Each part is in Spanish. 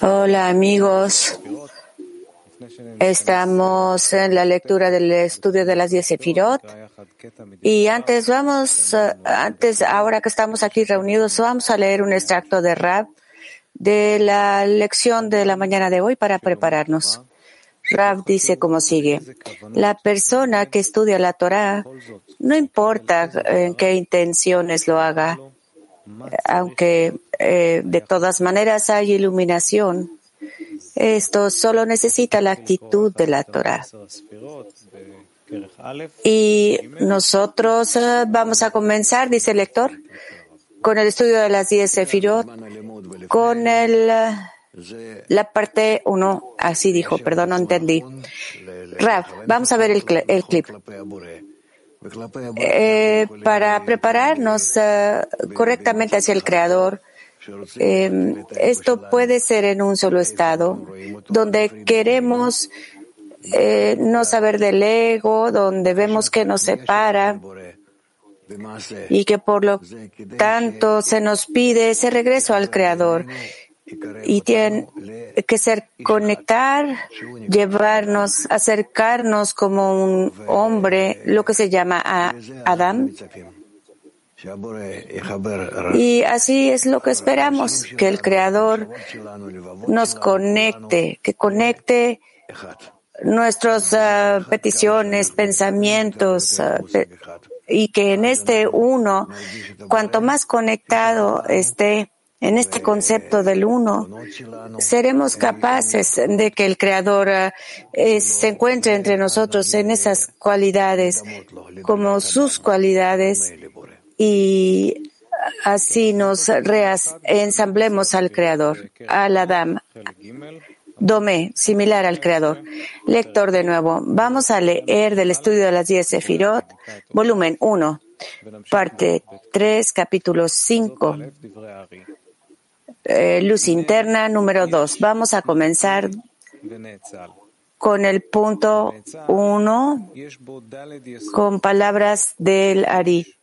Hola amigos, estamos en la lectura del estudio de las diez Sefirot. Y antes vamos, antes, ahora que estamos aquí reunidos, vamos a leer un extracto de Rab de la lección de la mañana de hoy para prepararnos. Rab dice como sigue, la persona que estudia la Torah, no importa en qué intenciones lo haga, aunque eh, de todas maneras hay iluminación, esto solo necesita la actitud de la Torah. Y nosotros eh, vamos a comenzar, dice el lector, con el estudio de las diez Sefirot, con el la parte 1, así dijo, perdón, no entendí. Rav, vamos a ver el, el clip. Eh, para prepararnos eh, correctamente hacia el Creador, eh, esto puede ser en un solo estado, donde queremos no saber del ego, donde vemos que nos separa y que por lo tanto se nos pide ese regreso al Creador y tiene que ser conectar, llevarnos, acercarnos como un hombre, lo que se llama a Adam. Y así es lo que esperamos, que el Creador nos conecte, que conecte nuestras ah, peticiones, pensamientos, ah, y que en este uno, cuanto más conectado esté, en este concepto del uno, seremos capaces de que el Creador eh, se encuentre entre nosotros en esas cualidades como sus cualidades y así nos ensamblemos al Creador, al Adam, Dome, similar al Creador. Lector de nuevo. Vamos a leer del estudio de las diez Sefirot, volumen 1, parte 3, capítulo 5. Eh, luz interna número dos. Vamos a comenzar con el punto uno, con palabras del Ari.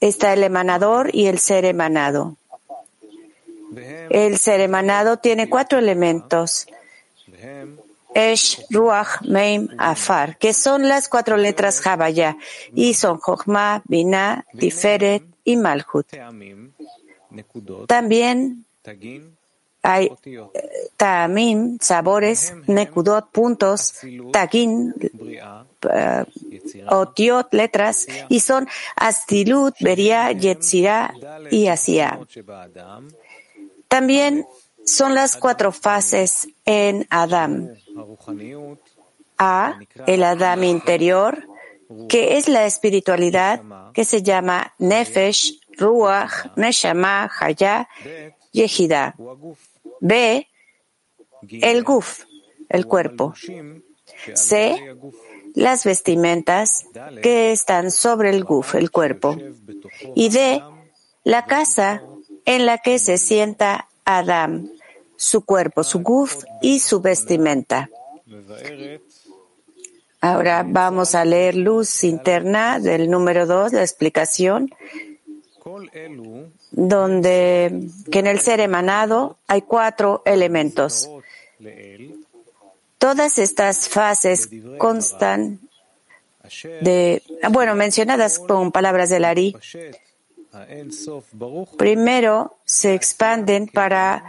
Está el emanador y el ser emanado. El ser emanado tiene cuatro elementos. Esh, Ruach, Meim, Afar, que son las cuatro letras Javaya, y son Jochma, Binah, Tiferet y Malhut. También hay eh, tamim, sabores, nekudot, puntos, tagin, uh, otiot, letras, y son astilut, beria, yetzirah y asia. También son las cuatro fases en Adam. A, el Adam interior, que es la espiritualidad, que se llama Nefesh, Ruach, Neshama, Haya, Yehida. B, el Guf, el cuerpo. C, las vestimentas que están sobre el Guf, el cuerpo. Y D, la casa en la que se sienta Adam, su cuerpo, su Guf y su vestimenta. Ahora vamos a leer luz interna del número 2, la explicación donde que en el ser emanado hay cuatro elementos. Todas estas fases constan de, bueno, mencionadas con palabras del Ari. Primero se expanden para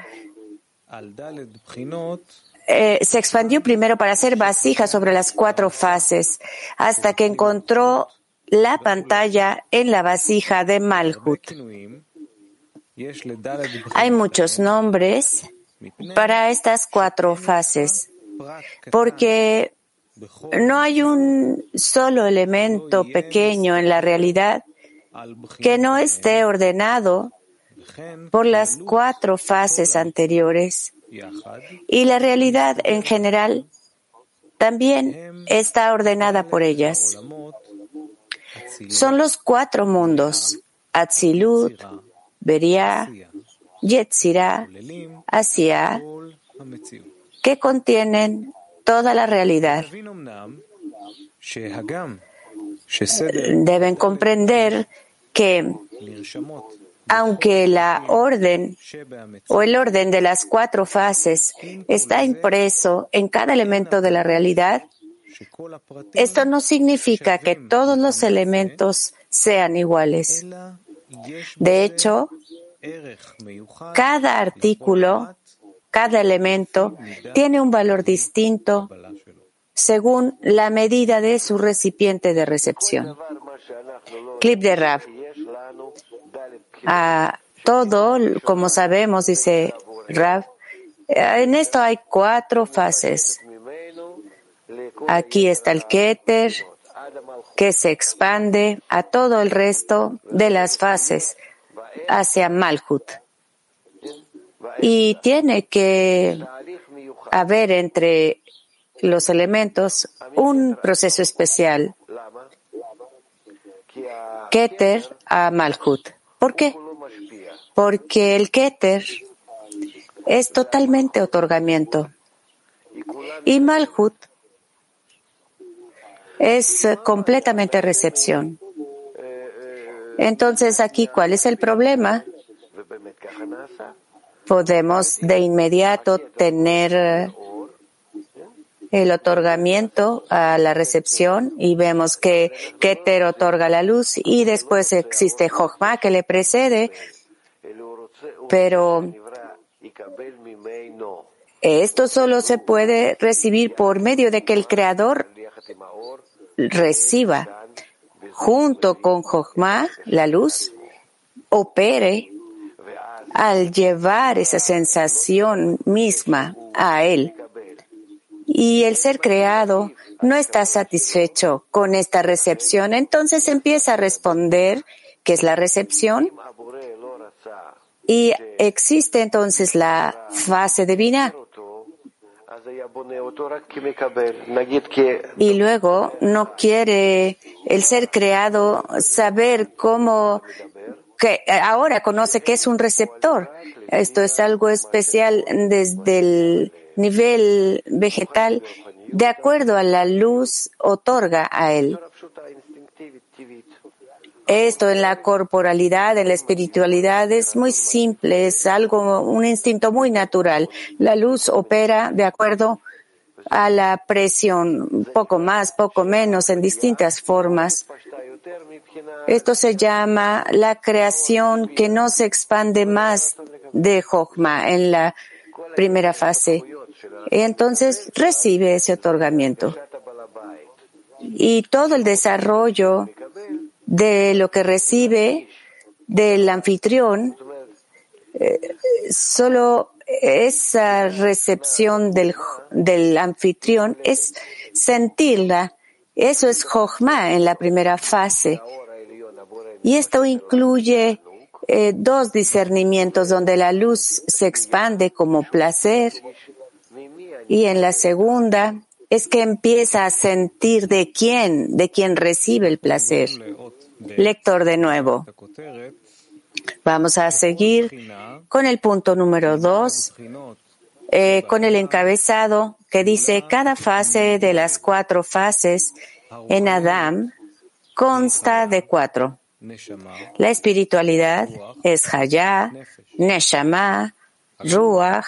eh, se expandió primero para hacer vasija sobre las cuatro fases, hasta que encontró la pantalla en la vasija de Malhut. Hay muchos nombres para estas cuatro fases, porque no hay un solo elemento pequeño en la realidad que no esté ordenado por las cuatro fases anteriores. Y la realidad en general también está ordenada por ellas. Son los cuatro mundos, Atzilut, Beria, Yetzirah, Asia, que contienen toda la realidad. Deben comprender que aunque la orden o el orden de las cuatro fases está impreso en cada elemento de la realidad, esto no significa que todos los elementos sean iguales. De hecho, cada artículo, cada elemento tiene un valor distinto según la medida de su recipiente de recepción. Clip de Rav. A todo, como sabemos, dice Rav, en esto hay cuatro fases. Aquí está el Keter, que se expande a todo el resto de las fases hacia Malhut. Y tiene que haber entre los elementos un proceso especial. Keter a Malhut. ¿Por qué? Porque el Keter es totalmente otorgamiento. Y Malhut es completamente recepción. Entonces, aquí, ¿cuál es el problema? Podemos de inmediato tener el otorgamiento a la recepción y vemos que Keter otorga la luz y después existe Jochma que le precede, pero esto solo se puede recibir por medio de que el Creador reciba junto con Jochma, la luz, opere al llevar esa sensación misma a él y el ser creado no está satisfecho con esta recepción, entonces empieza a responder que es la recepción y existe entonces la fase divina. Y luego no quiere el ser creado saber cómo que ahora conoce que es un receptor. Esto es algo especial desde el nivel vegetal, de acuerdo a la luz, otorga a él. Esto en la corporalidad, en la espiritualidad es muy simple, es algo, un instinto muy natural. La luz opera de acuerdo a la presión, poco más, poco menos, en distintas formas. Esto se llama la creación que no se expande más de Jochma en la primera fase. Entonces recibe ese otorgamiento. Y todo el desarrollo de lo que recibe del anfitrión, eh, solo esa recepción del, del anfitrión es sentirla. Eso es Jochma en la primera fase. Y esto incluye eh, dos discernimientos donde la luz se expande como placer y en la segunda es que empieza a sentir de quién, de quién recibe el placer. Lector de nuevo. Vamos a seguir con el punto número dos, eh, con el encabezado que dice cada fase de las cuatro fases en Adam consta de cuatro. La espiritualidad es Hayah, Neshama, Ruach,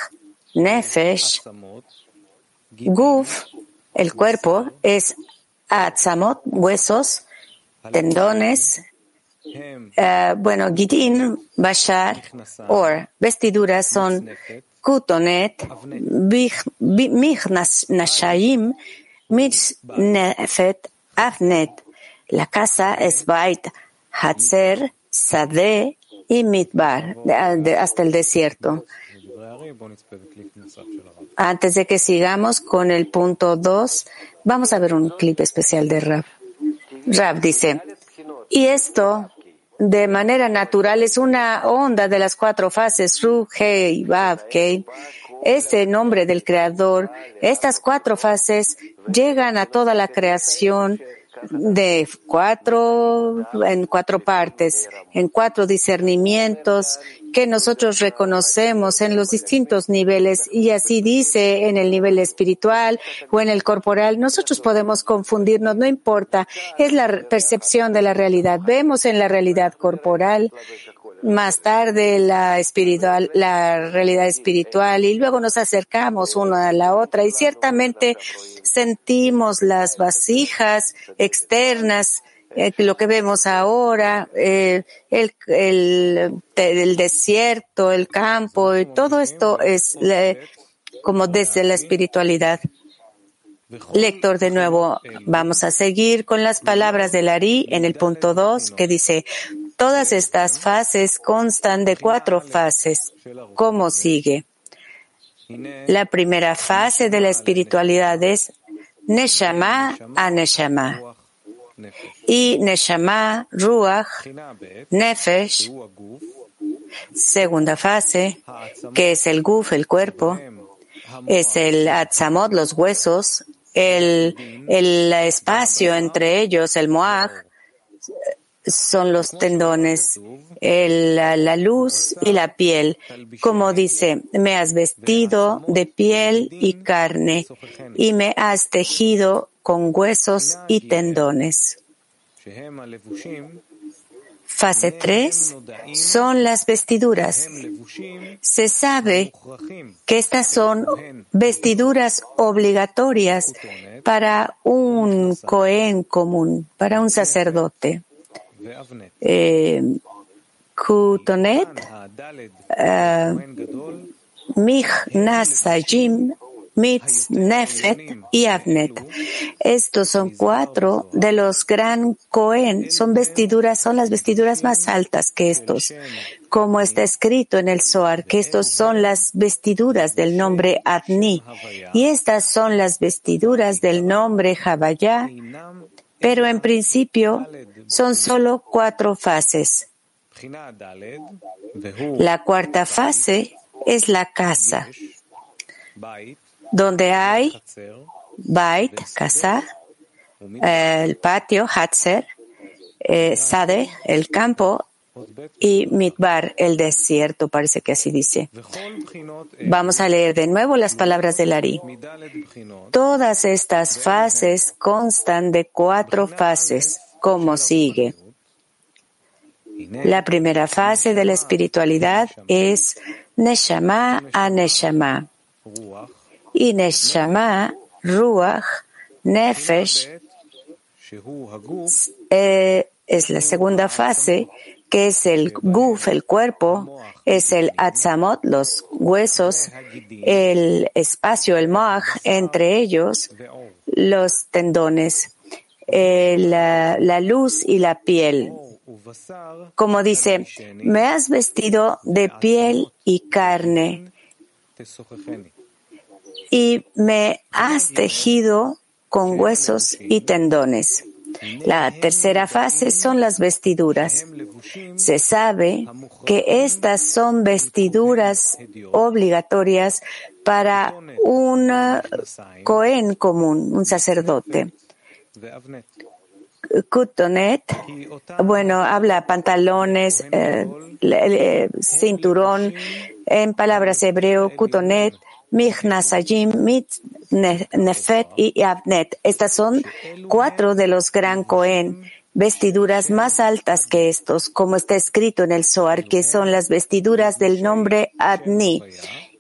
Nefesh, Guf, el cuerpo, es Atzamot, huesos, tendones, uh, bueno, Gidin, Bashar, or vestiduras son Kutonet, Michnashayim, Nefet, Avnet. La casa es Bait, Hatzer, Sade y Midbar, hasta el desierto. Antes de que sigamos con el punto 2, vamos a ver un clip especial de Rab. Rab dice, y esto de manera natural es una onda de las cuatro fases, Ru, Hei, Vav, Kei. Este nombre del creador, estas cuatro fases llegan a toda la creación de cuatro, en cuatro partes, en cuatro discernimientos que nosotros reconocemos en los distintos niveles y así dice en el nivel espiritual o en el corporal. Nosotros podemos confundirnos, no importa, es la percepción de la realidad. Vemos en la realidad corporal más tarde la espiritual, la realidad espiritual y luego nos acercamos una a la otra y ciertamente sentimos las vasijas externas eh, lo que vemos ahora, eh, el, el, desierto, el campo, y todo esto es como desde la espiritualidad. Lector, de nuevo, vamos a seguir con las palabras de Lari en el punto 2 que dice, todas estas fases constan de cuatro fases. ¿Cómo sigue? La primera fase de la espiritualidad es Neshama a Neshama. Y Neshama, Ruach, Nefesh, segunda fase, que es el Guf, el cuerpo, es el Atzamot, los huesos, el, el espacio entre ellos, el Moaj, son los tendones, la, luz y la piel. Como dice, me has vestido de piel y carne y me has tejido con huesos y tendones. Fase 3 son las vestiduras. Se sabe que estas son vestiduras obligatorias para un Cohen común, para un sacerdote. Eh, Kutonet, Mich Nasajim, Mitz, Nefet y Avnet. Estos son cuatro de los gran Cohen. Son vestiduras, son las vestiduras más altas que estos. Como está escrito en el Zohar, que estos son las vestiduras del nombre Adni. Y estas son las vestiduras del nombre Havaya. Pero en principio son solo cuatro fases. La cuarta fase es la casa donde hay Bait, casa, el patio, Hatzer, eh, Sade, el campo, y Midbar, el desierto, parece que así dice. Vamos a leer de nuevo las palabras de Lari. Todas estas fases constan de cuatro fases, como sigue. La primera fase de la espiritualidad es Neshama. A Neshama y Neshama, Ruach, Nefesh, eh, es la segunda fase, que es el Guf, el cuerpo, es el Atzamot, los huesos, el espacio, el Moach, entre ellos los tendones, eh, la, la luz y la piel. Como dice, me has vestido de piel y carne y me has tejido con huesos y tendones. La tercera fase son las vestiduras. Se sabe que estas son vestiduras obligatorias para un Cohen común, un sacerdote. Kutonet, bueno, habla pantalones, eh, eh, cinturón, en palabras hebreo, kutonet, Michnasayim, Mit, Nefet y Abnet. Estas son cuatro de los gran Cohen, vestiduras más altas que estos, como está escrito en el Zohar, que son las vestiduras del nombre Adni.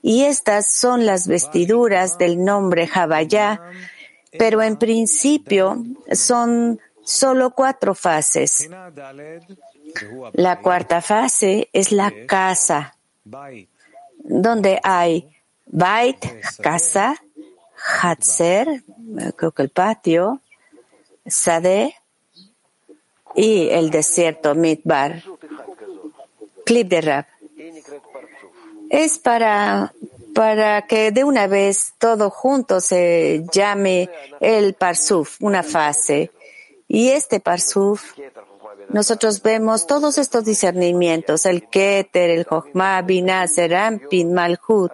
Y estas son las vestiduras del nombre Havaya, pero en principio son solo cuatro fases. La cuarta fase es la casa, donde hay Bait, casa, Hatzer, creo que el patio, Sade y el desierto Midbar. Clip de rap. Es para, para que de una vez todo junto se llame el Parsuf, una fase. Y este Parsuf, nosotros vemos todos estos discernimientos, el Keter, el Jochma, Binah, Serampin, Malhut,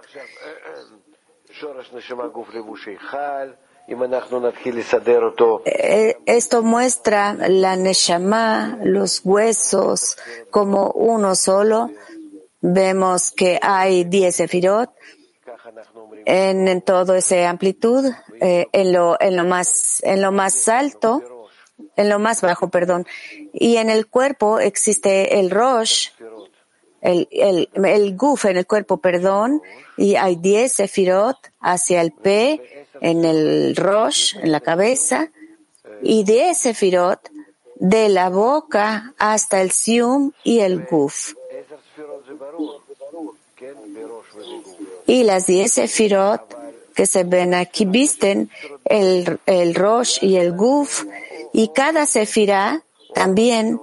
eh, esto muestra la Neshama, los huesos, como uno solo. Vemos que hay 10 sefirot en, en toda esa amplitud, eh, en, lo, en, lo más, en lo más alto, en lo más bajo, perdón. Y en el cuerpo existe el Rosh, el, el, el guf en el cuerpo, perdón, y hay 10 sefirot hacia el P, en el rosh, en la cabeza, y 10 sefirot de la boca hasta el sium y el guf. Y las 10 sefirot que se ven aquí visten el, el rosh y el guf, y cada sefirá también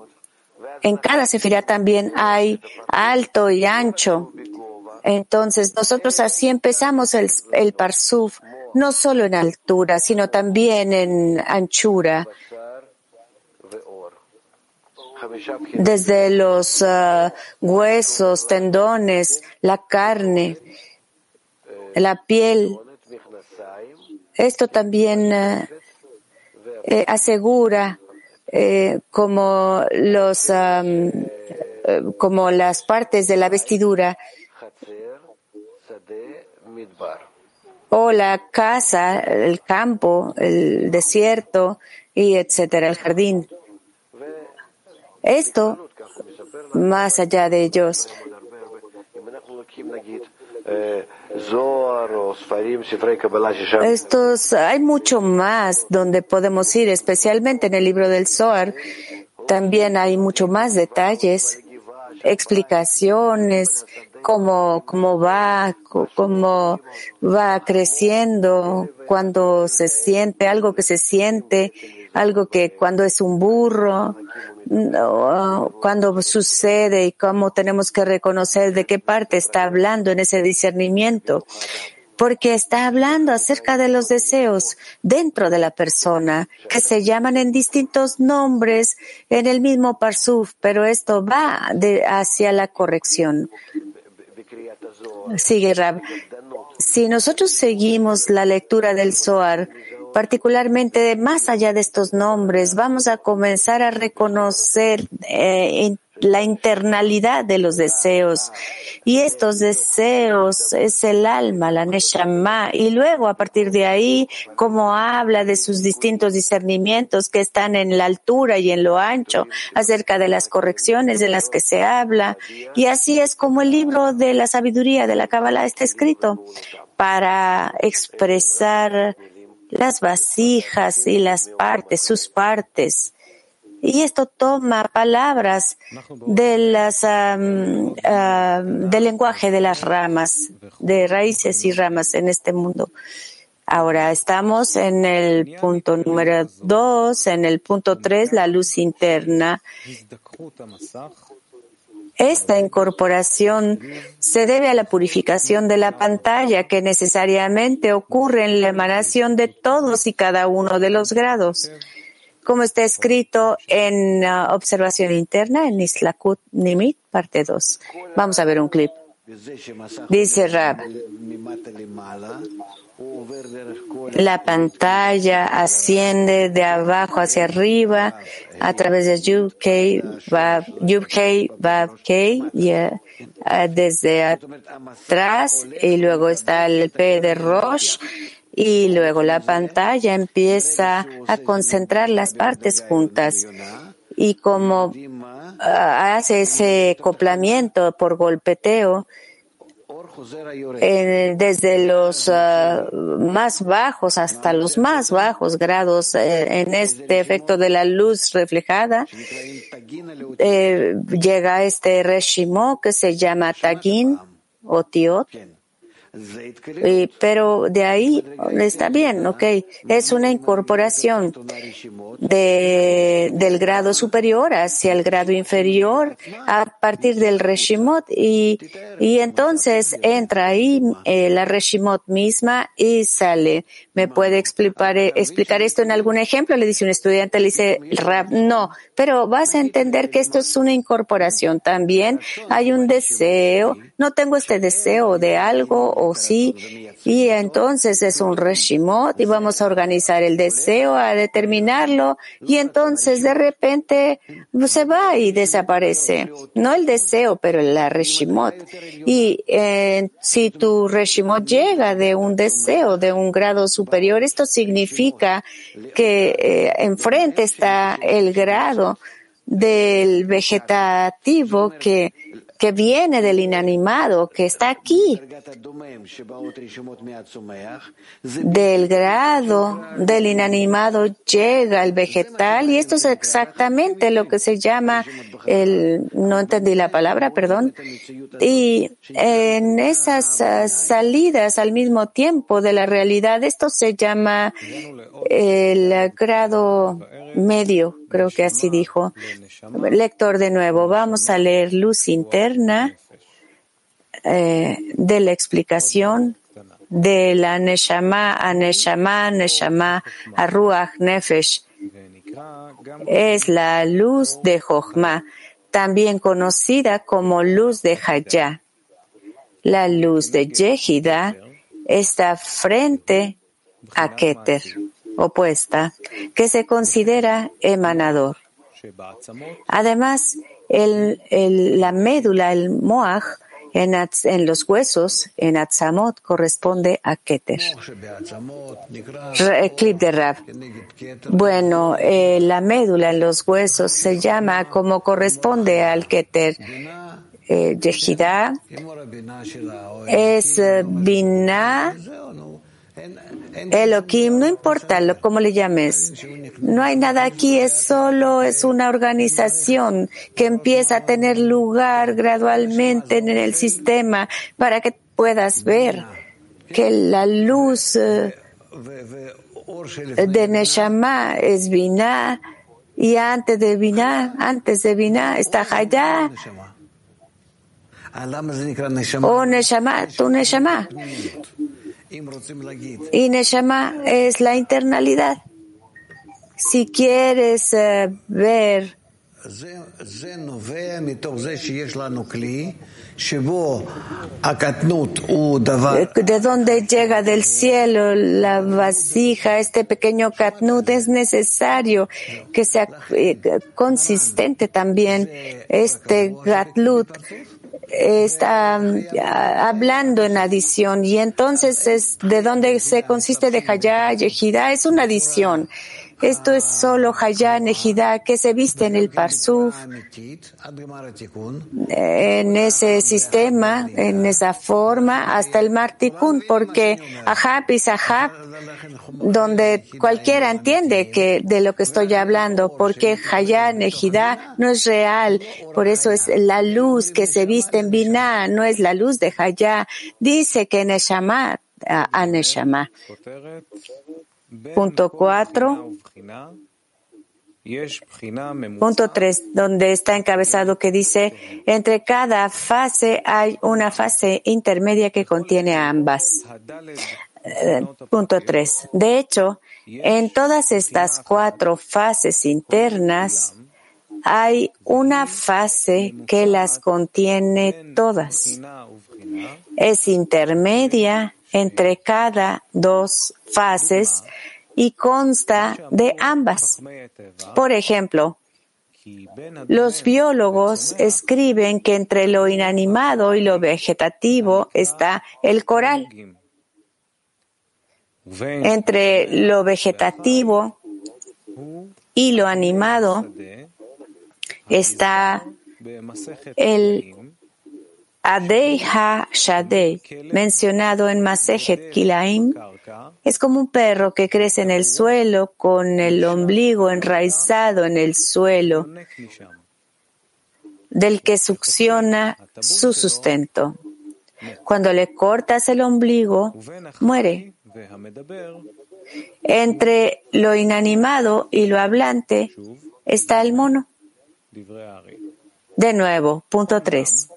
en cada sefirá también hay alto y ancho. Entonces, nosotros así empezamos el, el parsuf, no solo en altura, sino también en anchura. Desde los uh, huesos, tendones, la carne, la piel. Esto también uh, eh, asegura eh, como los eh, como las partes de la vestidura o la casa, el campo, el desierto y etcétera, el jardín. Esto, más allá de ellos, estos, hay mucho más donde podemos ir, especialmente en el libro del Zohar. También hay mucho más detalles, explicaciones, cómo, cómo va, cómo va creciendo, cuando se siente, algo que se siente, algo que cuando es un burro, cuando sucede y cómo tenemos que reconocer de qué parte está hablando en ese discernimiento. Porque está hablando acerca de los deseos dentro de la persona, que se llaman en distintos nombres en el mismo parsuf, pero esto va de, hacia la corrección. Sigue Rab. Si nosotros seguimos la lectura del Zohar, particularmente más allá de estos nombres, vamos a comenzar a reconocer eh, la internalidad de los deseos. Y estos deseos es el alma, la neshama. Y luego, a partir de ahí, como habla de sus distintos discernimientos que están en la altura y en lo ancho, acerca de las correcciones de las que se habla. Y así es como el libro de la sabiduría de la Kabbalah está escrito para expresar las vasijas y las partes, sus partes. Y esto toma palabras de las, del lenguaje de las ramas, de raíces y ramas en este mundo. Ahora estamos en el punto número dos, en el punto tres, la luz interna. Esta incorporación se debe a la purificación de la pantalla que necesariamente ocurre en la emanación de todos y cada uno de los grados, como está escrito en uh, Observación Interna en Islakut Nimit, parte 2. Vamos a ver un clip. Dice Rab. La pantalla asciende de abajo hacia arriba a través de Yub-Kei, Vav-Kei, desde atrás y luego está el P de Rosh y luego la pantalla empieza a concentrar las partes juntas y como hace ese acoplamiento por golpeteo, desde los ah, más bajos hasta los más bajos grados eh, en este efecto de la luz reflejada, eh, llega este reshimo que se llama tagin o tiot, pero de ahí está bien, ok. Es una incorporación de, del grado superior hacia el grado inferior a partir del Reshimot y, y entonces entra ahí eh, la Reshimot misma y sale. ¿Me puede explicar, explicar esto en algún ejemplo? Le dice un estudiante, le dice, Rab, no, pero vas a entender que esto es una incorporación también. Hay un deseo, no tengo este deseo de algo o sí, y entonces es un reshimot y vamos a organizar el deseo, a determinarlo. Y entonces de repente se va y desaparece. No el deseo, pero la reshimot. Y eh, si tu reshimot llega de un deseo, de un grado superior, esto significa que eh, enfrente está el grado del vegetativo que que viene del inanimado, que está aquí, del grado del inanimado llega el vegetal y esto es exactamente lo que se llama el, no entendí la palabra, perdón, y en esas ah, salidas al mismo tiempo de la realidad, esto se llama el grado medio, creo que así dijo. Lector de nuevo, vamos a leer luz interna eh, de la explicación de la Neshama a Neshama, Neshama a Ruach Nefesh. Es la luz de Jochma, también conocida como luz de Hayah. La luz de Yehida está frente a Keter, opuesta, que se considera emanador. Además, la médula, el moaj, en, en, los huesos, en Atzamot, corresponde a Keter. clip de Rab. Bueno, eh, la médula en los huesos se llama como corresponde al Keter. Eh, es eh, Binah Elohim, no importa lo, cómo le llames. No hay nada aquí, es solo, es una organización que empieza a tener lugar gradualmente en el sistema para que puedas ver que la luz eh, de Neshama es Binah y antes de Binah, antes de Binah está Hayah. O Neshama, tu Neshama. Y Neshama es la internalidad. Si quieres uh, ver de dónde llega del cielo la vasija, este pequeño katnut, es necesario que sea eh, consistente también este gatlut está hablando en adición. Y entonces es de dónde se consiste de Hayá, Yehida, es una adición. Esto es solo Hayá, Ejidá, que se viste en el Parsuf, en ese sistema, en esa forma, hasta el Martikun, porque Ahab y Sahab, donde cualquiera entiende que de lo que estoy hablando, porque Hayá, Ejidá no es real, por eso es la luz que se viste en Binah, no es la luz de Hayá. Dice que Neshama, a Neshama. Punto cuatro. Punto tres, donde está encabezado que dice, entre cada fase hay una fase intermedia que contiene ambas. Eh, punto tres. De hecho, en todas estas cuatro fases internas hay una fase que las contiene todas. Es intermedia entre cada dos fases y consta de ambas. Por ejemplo, los biólogos escriben que entre lo inanimado y lo vegetativo está el coral. Entre lo vegetativo y lo animado está el Adei Ha-Shadei, mencionado en Masejet Kilaim, es como un perro que crece en el suelo con el ombligo enraizado en el suelo, del que succiona su sustento. Cuando le cortas el ombligo, muere. Entre lo inanimado y lo hablante está el mono. De nuevo, punto 3.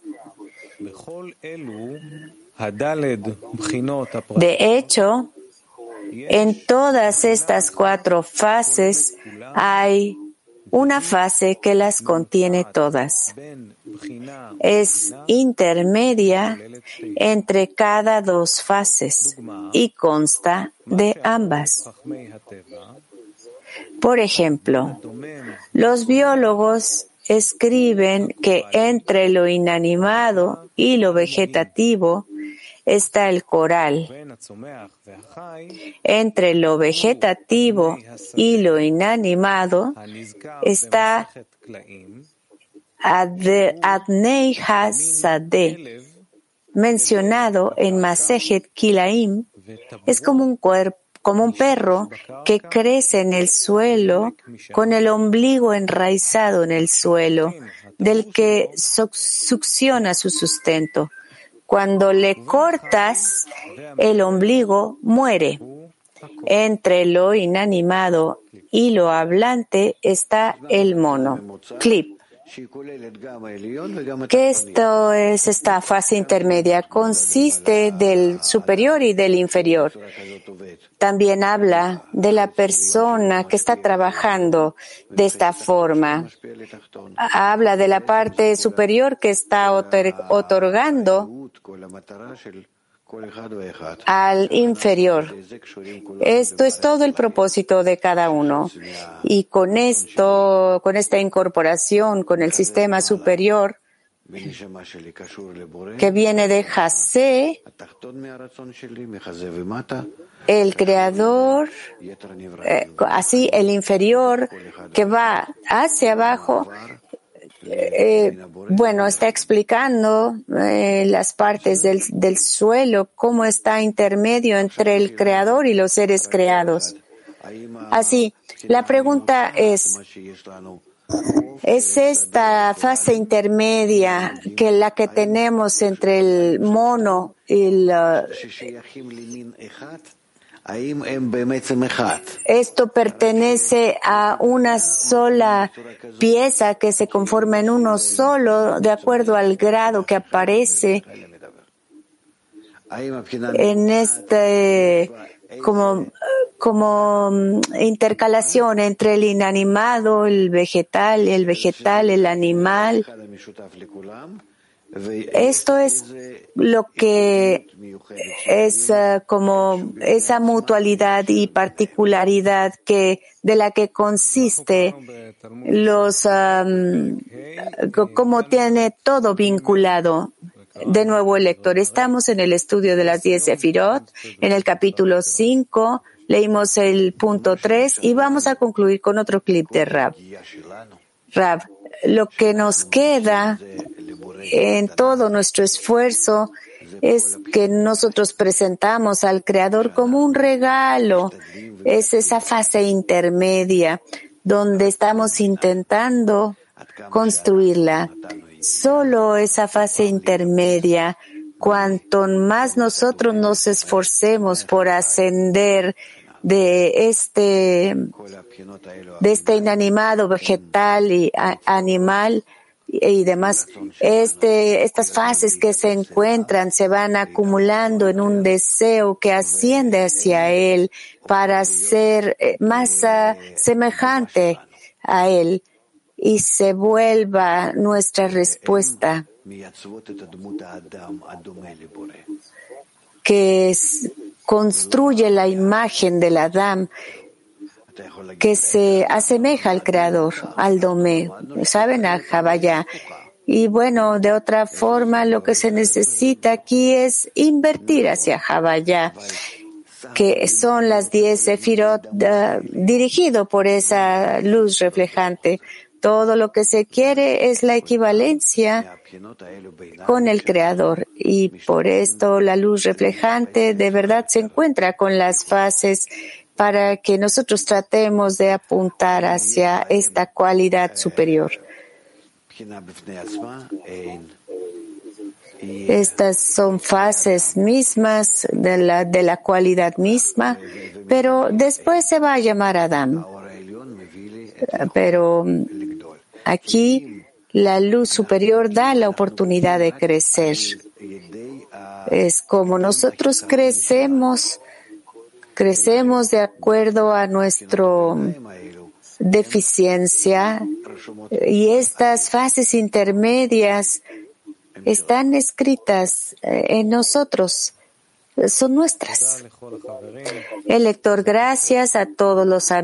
De hecho, en todas estas cuatro fases hay una fase que las contiene todas. Es intermedia entre cada dos fases y consta de ambas. Por ejemplo, los biólogos escriben que entre lo inanimado y lo vegetativo está el coral. Entre lo vegetativo y lo inanimado está Adnei Hasadeh, mencionado en Masejet Kilaim, es como un cuerpo como un perro que crece en el suelo con el ombligo enraizado en el suelo, del que succiona su sustento. Cuando le cortas el ombligo, muere. Entre lo inanimado y lo hablante está el mono. Clip. ¿Qué esto es esta fase intermedia? Consiste del superior y del inferior. También habla de la persona que está trabajando de esta forma. Habla de la parte superior que está otorgando al inferior. Esto es todo el propósito de cada uno. Y con esto, con esta incorporación, con el sistema superior, que viene de Jase, el creador, eh, así el inferior que va hacia abajo, eh, bueno, está explicando eh, las partes del, del, suelo, cómo está intermedio entre el creador y los seres creados. Así, la pregunta es, ¿es esta fase intermedia que la que tenemos entre el mono y el, esto pertenece a una sola pieza que se conforma en uno solo de acuerdo al grado que aparece en este como, como mm, intercalación entre el inanimado, el vegetal, el vegetal, el animal. Esto es lo que es eh, como esa mutualidad y particularidad que de la que consiste los como tiene todo vinculado. De nuevo el lector. Estamos en el estudio de las diez Sefirot, en el capítulo 5, leímos el punto 3 y vamos a concluir con otro clip de Rab. Rab, lo que nos queda en todo nuestro esfuerzo es que nosotros presentamos al Creador como un regalo. Es esa fase intermedia donde estamos intentando construirla. Solo esa fase intermedia, cuanto más nosotros nos esforcemos por ascender de este, de este inanimado vegetal y animal, y demás, este, estas fases que se encuentran se van acumulando en un deseo que asciende hacia Él para ser eh, más semejante a Él y se vuelva nuestra respuesta. Que construye la imagen del Adam que se asemeja al Creador, al Domé, ¿saben? A Jabaya. Y bueno, de otra forma, lo que se necesita aquí es invertir hacia Jabaya, que son las diez Sefirot dirigido por esa luz reflejante. Todo lo que se quiere es la equivalencia con el Creador y por esto la luz reflejante de verdad se encuentra con las fases para que nosotros tratemos de apuntar hacia esta cualidad superior. Estas son fases mismas de la, de la cualidad misma, pero después se va a llamar Adam. Pero aquí la luz superior da la oportunidad de crecer. Es como nosotros crecemos crecemos de acuerdo a nuestra deficiencia y estas fases intermedias están escritas eh, en nosotros, son nuestras. El lector, gracias a todos los amigos.